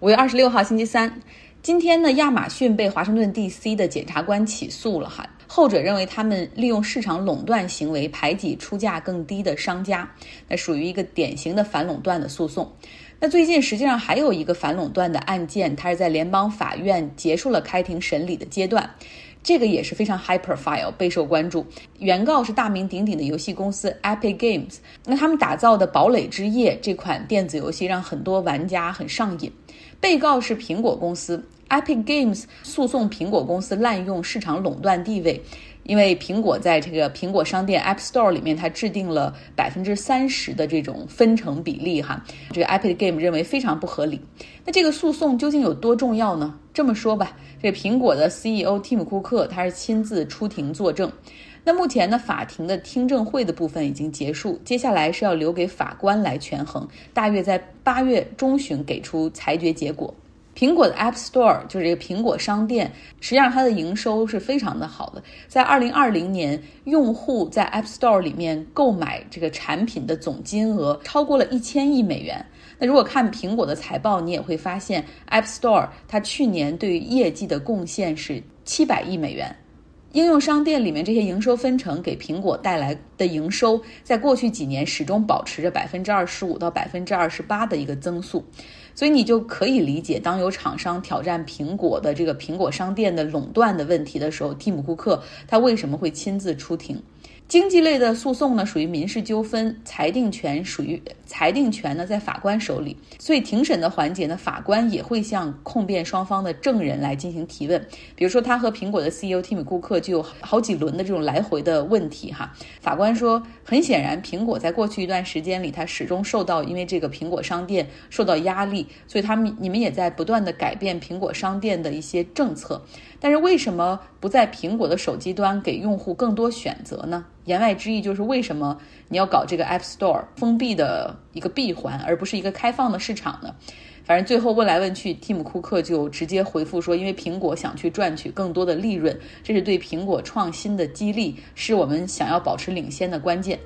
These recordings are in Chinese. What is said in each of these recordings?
五月二十六号，星期三，今天呢，亚马逊被华盛顿 D.C. 的检察官起诉了哈。后者认为他们利用市场垄断行为排挤出价更低的商家，那属于一个典型的反垄断的诉讼。那最近实际上还有一个反垄断的案件，它是在联邦法院结束了开庭审理的阶段。这个也是非常 high profile，备受关注。原告是大名鼎鼎的游戏公司 Epic Games，那他们打造的《堡垒之夜》这款电子游戏让很多玩家很上瘾。被告是苹果公司 Epic Games，诉讼苹果公司滥用市场垄断地位。因为苹果在这个苹果商店 App Store 里面，它制定了百分之三十的这种分成比例，哈，这个 Epic Game 认为非常不合理。那这个诉讼究竟有多重要呢？这么说吧，这苹果的 CEO 蒂姆·库克他是亲自出庭作证。那目前呢，法庭的听证会的部分已经结束，接下来是要留给法官来权衡，大约在八月中旬给出裁决结果。苹果的 App Store 就是这个苹果商店，实际上它的营收是非常的好的。在二零二零年，用户在 App Store 里面购买这个产品的总金额超过了一千亿美元。那如果看苹果的财报，你也会发现 App Store 它去年对于业绩的贡献是七百亿美元。应用商店里面这些营收分成给苹果带来的营收，在过去几年始终保持着百分之二十五到百分之二十八的一个增速。所以你就可以理解，当有厂商挑战苹果的这个苹果商店的垄断的问题的时候，蒂姆·库克他为什么会亲自出庭？经济类的诉讼呢，属于民事纠纷，裁定权属于裁定权呢在法官手里，所以庭审的环节呢，法官也会向控辩双方的证人来进行提问。比如说，他和苹果的 CEO 蒂姆·库克就有好几轮的这种来回的问题哈。法官说，很显然，苹果在过去一段时间里，它始终受到因为这个苹果商店受到压力，所以他们你们也在不断的改变苹果商店的一些政策。但是为什么不在苹果的手机端给用户更多选择呢？言外之意就是，为什么你要搞这个 App Store 封闭的一个闭环，而不是一个开放的市场呢？反正最后问来问去，蒂姆·库克就直接回复说，因为苹果想去赚取更多的利润，这是对苹果创新的激励，是我们想要保持领先的关键。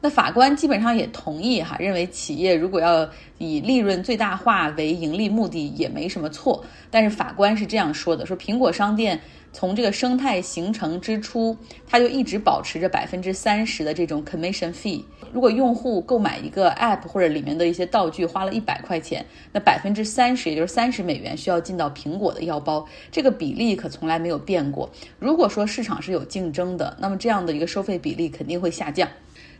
那法官基本上也同意哈，认为企业如果要以利润最大化为盈利目的也没什么错。但是法官是这样说的：说苹果商店从这个生态形成之初，它就一直保持着百分之三十的这种 commission fee。如果用户购买一个 app 或者里面的一些道具花了一百块钱，那百分之三十，也就是三十美元需要进到苹果的腰包，这个比例可从来没有变过。如果说市场是有竞争的，那么这样的一个收费比例肯定会下降。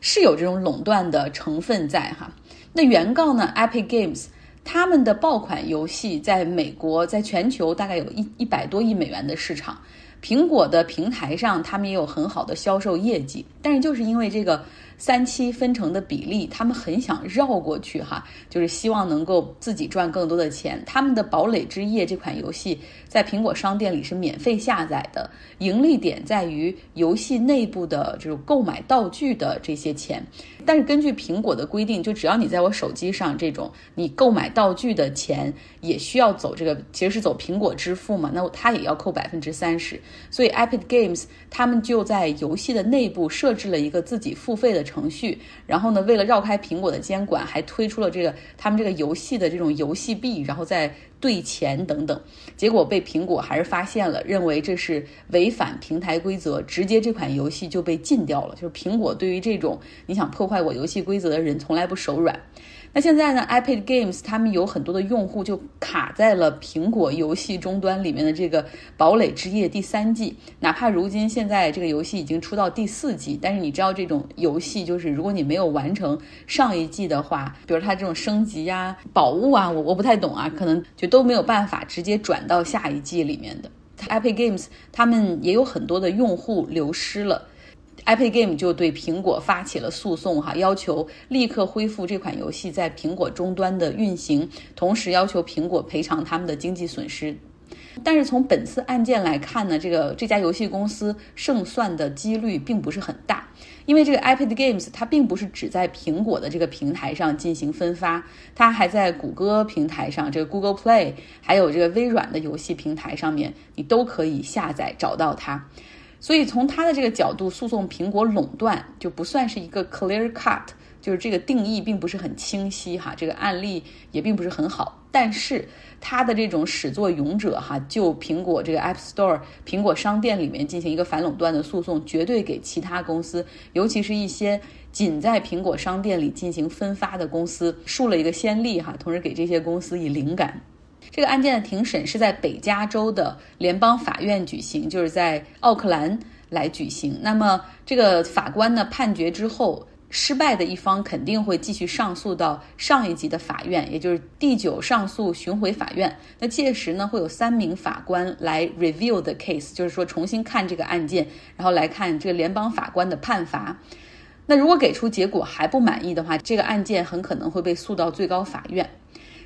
是有这种垄断的成分在哈，那原告呢？Epic Games 他们的爆款游戏在美国，在全球大概有一一百多亿美元的市场。苹果的平台上，他们也有很好的销售业绩，但是就是因为这个。三七分成的比例，他们很想绕过去哈，就是希望能够自己赚更多的钱。他们的《堡垒之夜》这款游戏在苹果商店里是免费下载的，盈利点在于游戏内部的这种购买道具的这些钱。但是根据苹果的规定，就只要你在我手机上这种你购买道具的钱，也需要走这个其实是走苹果支付嘛，那它也要扣百分之三十。所以 Epic Games 他们就在游戏的内部设了一个自己付费的。程序，然后呢，为了绕开苹果的监管，还推出了这个他们这个游戏的这种游戏币，然后再兑钱等等，结果被苹果还是发现了，认为这是违反平台规则，直接这款游戏就被禁掉了。就是苹果对于这种你想破坏我游戏规则的人，从来不手软。那现在呢？iPad Games 他们有很多的用户就卡在了苹果游戏终端里面的这个《堡垒之夜》第三季。哪怕如今现在这个游戏已经出到第四季，但是你知道这种游戏就是如果你没有完成上一季的话，比如它这种升级呀、宝物啊，我我不太懂啊，可能就都没有办法直接转到下一季里面的。iPad Games 他们也有很多的用户流失了。Epic Game 就对苹果发起了诉讼，哈，要求立刻恢复这款游戏在苹果终端的运行，同时要求苹果赔偿他们的经济损失。但是从本次案件来看呢，这个这家游戏公司胜算的几率并不是很大，因为这个 Epic Games 它并不是只在苹果的这个平台上进行分发，它还在谷歌平台上，这个 Google Play，还有这个微软的游戏平台上面，你都可以下载找到它。所以从他的这个角度诉讼苹果垄断就不算是一个 clear cut，就是这个定义并不是很清晰哈，这个案例也并不是很好。但是他的这种始作俑者哈，就苹果这个 App Store、苹果商店里面进行一个反垄断的诉讼，绝对给其他公司，尤其是一些仅在苹果商店里进行分发的公司树了一个先例哈，同时给这些公司以灵感。这个案件的庭审是在北加州的联邦法院举行，就是在奥克兰来举行。那么这个法官呢判决之后，失败的一方肯定会继续上诉到上一级的法院，也就是第九上诉巡回法院。那届时呢会有三名法官来 review the case，就是说重新看这个案件，然后来看这个联邦法官的判罚。那如果给出结果还不满意的话，这个案件很可能会被诉到最高法院。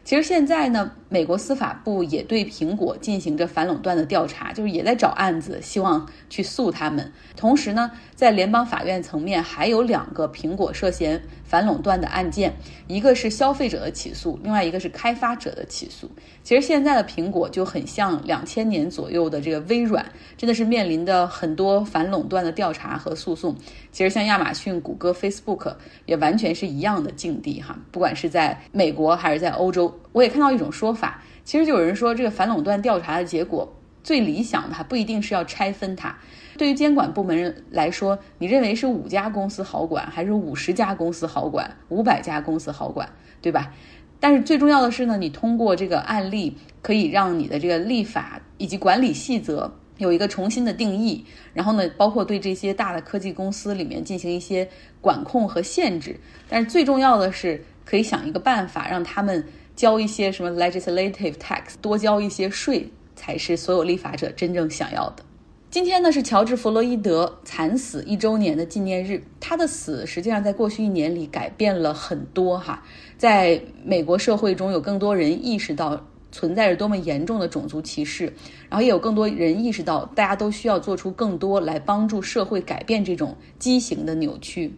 其实现在呢，美国司法部也对苹果进行着反垄断的调查，就是也在找案子，希望去诉他们。同时呢，在联邦法院层面还有两个苹果涉嫌反垄断的案件，一个是消费者的起诉，另外一个是开发者的起诉。其实现在的苹果就很像两千年左右的这个微软，真的是面临的很多反垄断的调查和诉讼。其实像亚马逊、谷歌、Facebook 也完全是一样的境地哈，不管是在美国还是在欧洲。我也看到一种说法，法其实就有人说，这个反垄断调查的结果最理想的，还不一定是要拆分它。对于监管部门来说，你认为是五家公司好管，还是五十家公司好管，五百家公司好管，对吧？但是最重要的是呢，你通过这个案例，可以让你的这个立法以及管理细则有一个重新的定义，然后呢，包括对这些大的科技公司里面进行一些管控和限制。但是最重要的是，可以想一个办法让他们。交一些什么 legislative tax，多交一些税，才是所有立法者真正想要的。今天呢是乔治·弗洛伊德惨死一周年的纪念日。他的死实际上在过去一年里改变了很多哈，在美国社会中有更多人意识到存在着多么严重的种族歧视，然后也有更多人意识到大家都需要做出更多来帮助社会改变这种畸形的扭曲。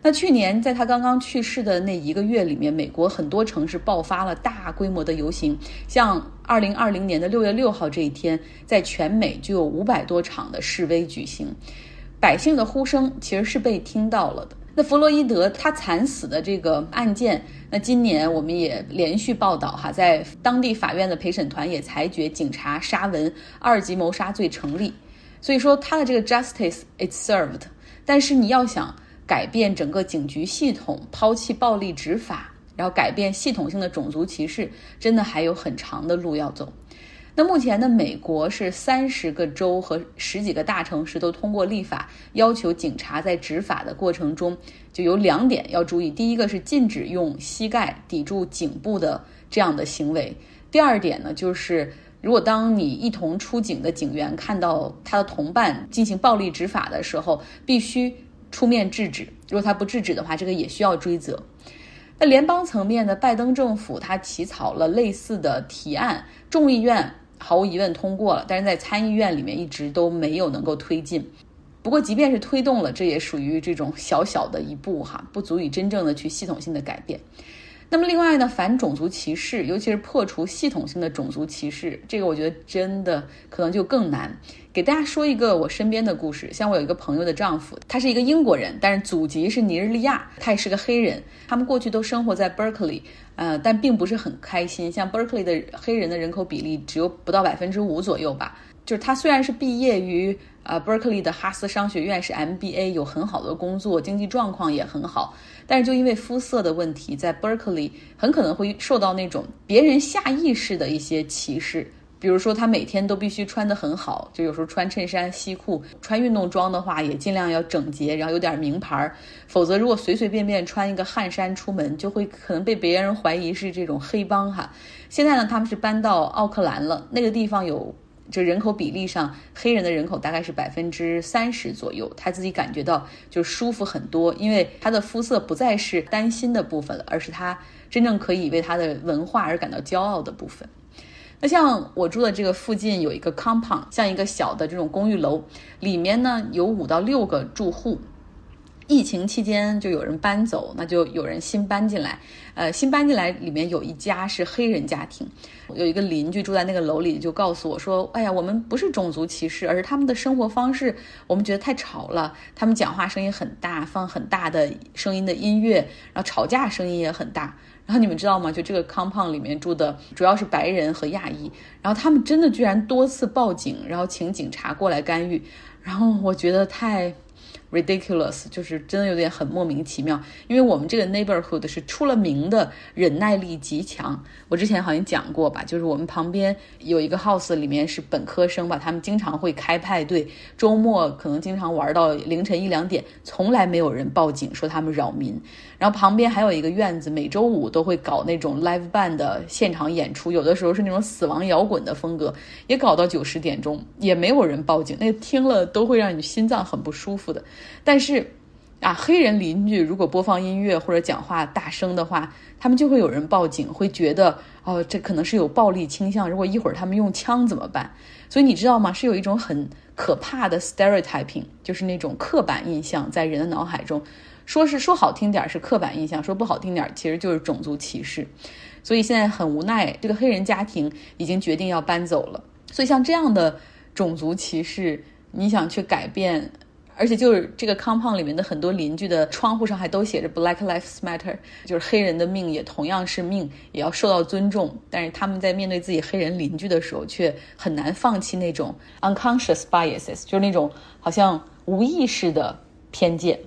那去年在他刚刚去世的那一个月里面，美国很多城市爆发了大规模的游行，像二零二零年的六月六号这一天，在全美就有五百多场的示威举行，百姓的呼声其实是被听到了的。那弗洛伊德他惨死的这个案件，那今年我们也连续报道哈，在当地法院的陪审团也裁决警察沙文二级谋杀罪成立，所以说他的这个 justice is served，但是你要想。改变整个警局系统，抛弃暴力执法，然后改变系统性的种族歧视，真的还有很长的路要走。那目前呢，美国是三十个州和十几个大城市都通过立法，要求警察在执法的过程中就有两点要注意：第一个是禁止用膝盖抵住颈部的这样的行为；第二点呢，就是如果当你一同出警的警员看到他的同伴进行暴力执法的时候，必须。出面制止，如果他不制止的话，这个也需要追责。那联邦层面的拜登政府他起草了类似的提案，众议院毫无疑问通过了，但是在参议院里面一直都没有能够推进。不过，即便是推动了，这也属于这种小小的一步哈，不足以真正的去系统性的改变。那么另外呢，反种族歧视，尤其是破除系统性的种族歧视，这个我觉得真的可能就更难。给大家说一个我身边的故事，像我有一个朋友的丈夫，他是一个英国人，但是祖籍是尼日利亚，他也是个黑人。他们过去都生活在 Berkeley，呃，但并不是很开心。像 Berkeley 的黑人的人口比例只有不到百分之五左右吧。就是他虽然是毕业于呃 Berkeley 的哈斯商学院，是 MBA，有很好的工作，经济状况也很好。但是就因为肤色的问题，在 Berkeley 很可能会受到那种别人下意识的一些歧视，比如说他每天都必须穿得很好，就有时候穿衬衫、西裤，穿运动装的话也尽量要整洁，然后有点名牌，否则如果随随便便穿一个汗衫出门，就会可能被别人怀疑是这种黑帮哈。现在呢，他们是搬到奥克兰了，那个地方有。就人口比例上，黑人的人口大概是百分之三十左右。他自己感觉到就舒服很多，因为他的肤色不再是担心的部分了，而是他真正可以为他的文化而感到骄傲的部分。那像我住的这个附近有一个 compound，像一个小的这种公寓楼，里面呢有五到六个住户。疫情期间就有人搬走，那就有人新搬进来。呃，新搬进来里面有一家是黑人家庭，有一个邻居住在那个楼里，就告诉我说：“哎呀，我们不是种族歧视，而是他们的生活方式，我们觉得太吵了。他们讲话声音很大，放很大的声音的音乐，然后吵架声音也很大。”然后你们知道吗？就这个 compound 里面住的主要是白人和亚裔，然后他们真的居然多次报警，然后请警察过来干预，然后我觉得太。ridiculous，就是真的有点很莫名其妙。因为我们这个 neighborhood 是出了名的忍耐力极强。我之前好像讲过吧，就是我们旁边有一个 house，里面是本科生吧，他们经常会开派对，周末可能经常玩到凌晨一两点，从来没有人报警说他们扰民。然后旁边还有一个院子，每周五都会搞那种 live band 的现场演出，有的时候是那种死亡摇滚的风格，也搞到九十点钟，也没有人报警。那听了都会让你心脏很不舒服的。但是，啊，黑人邻居如果播放音乐或者讲话大声的话，他们就会有人报警，会觉得哦，这可能是有暴力倾向。如果一会儿他们用枪怎么办？所以你知道吗？是有一种很可怕的 stereotyping，就是那种刻板印象在人的脑海中。说是说好听点是刻板印象，说不好听点其实就是种族歧视。所以现在很无奈，这个黑人家庭已经决定要搬走了。所以像这样的种族歧视，你想去改变？而且就是这个 compound 里面的很多邻居的窗户上还都写着 Black Lives Matter，就是黑人的命也同样是命，也要受到尊重。但是他们在面对自己黑人邻居的时候，却很难放弃那种 unconscious biases，就是那种好像无意识的偏见。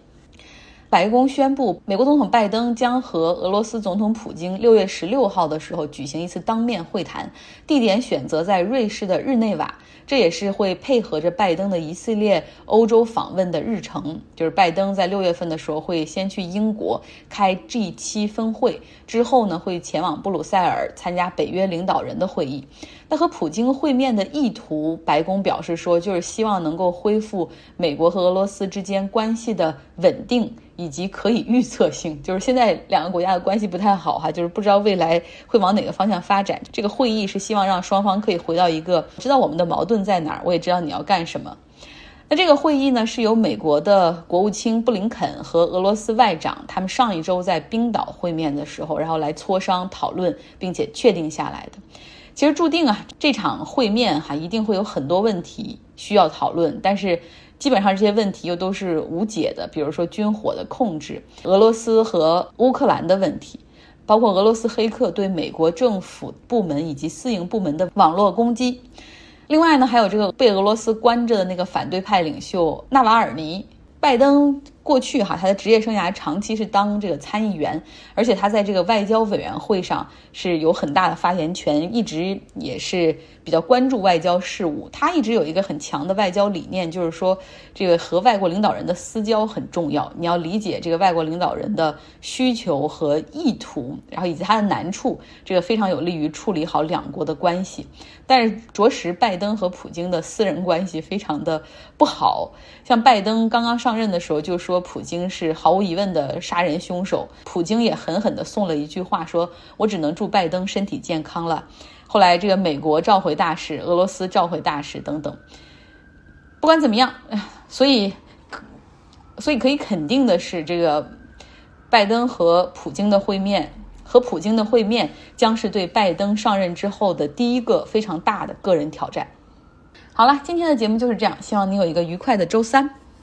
白宫宣布，美国总统拜登将和俄罗斯总统普京六月十六号的时候举行一次当面会谈，地点选择在瑞士的日内瓦。这也是会配合着拜登的一系列欧洲访问的日程，就是拜登在六月份的时候会先去英国开 G 七峰会，之后呢会前往布鲁塞尔参加北约领导人的会议。那和普京会面的意图，白宫表示说，就是希望能够恢复美国和俄罗斯之间关系的稳定。以及可以预测性，就是现在两个国家的关系不太好哈，就是不知道未来会往哪个方向发展。这个会议是希望让双方可以回到一个知道我们的矛盾在哪儿，我也知道你要干什么。那这个会议呢，是由美国的国务卿布林肯和俄罗斯外长他们上一周在冰岛会面的时候，然后来磋商讨论，并且确定下来的。其实注定啊，这场会面哈一定会有很多问题需要讨论，但是。基本上这些问题又都是无解的，比如说军火的控制、俄罗斯和乌克兰的问题，包括俄罗斯黑客对美国政府部门以及私营部门的网络攻击。另外呢，还有这个被俄罗斯关着的那个反对派领袖纳瓦尔尼。拜登过去哈，他的职业生涯长期是当这个参议员，而且他在这个外交委员会上是有很大的发言权，一直也是。比较关注外交事务，他一直有一个很强的外交理念，就是说这个和外国领导人的私交很重要。你要理解这个外国领导人的需求和意图，然后以及他的难处，这个非常有利于处理好两国的关系。但是着实，拜登和普京的私人关系非常的不好。像拜登刚刚上任的时候就说说普京是毫无疑问的杀人凶手，普京也狠狠地送了一句话，说我只能祝拜登身体健康了。后来，这个美国召回大使，俄罗斯召回大使等等，不管怎么样，所以，所以可以肯定的是，这个拜登和普京的会面，和普京的会面将是对拜登上任之后的第一个非常大的个人挑战。好了，今天的节目就是这样，希望你有一个愉快的周三。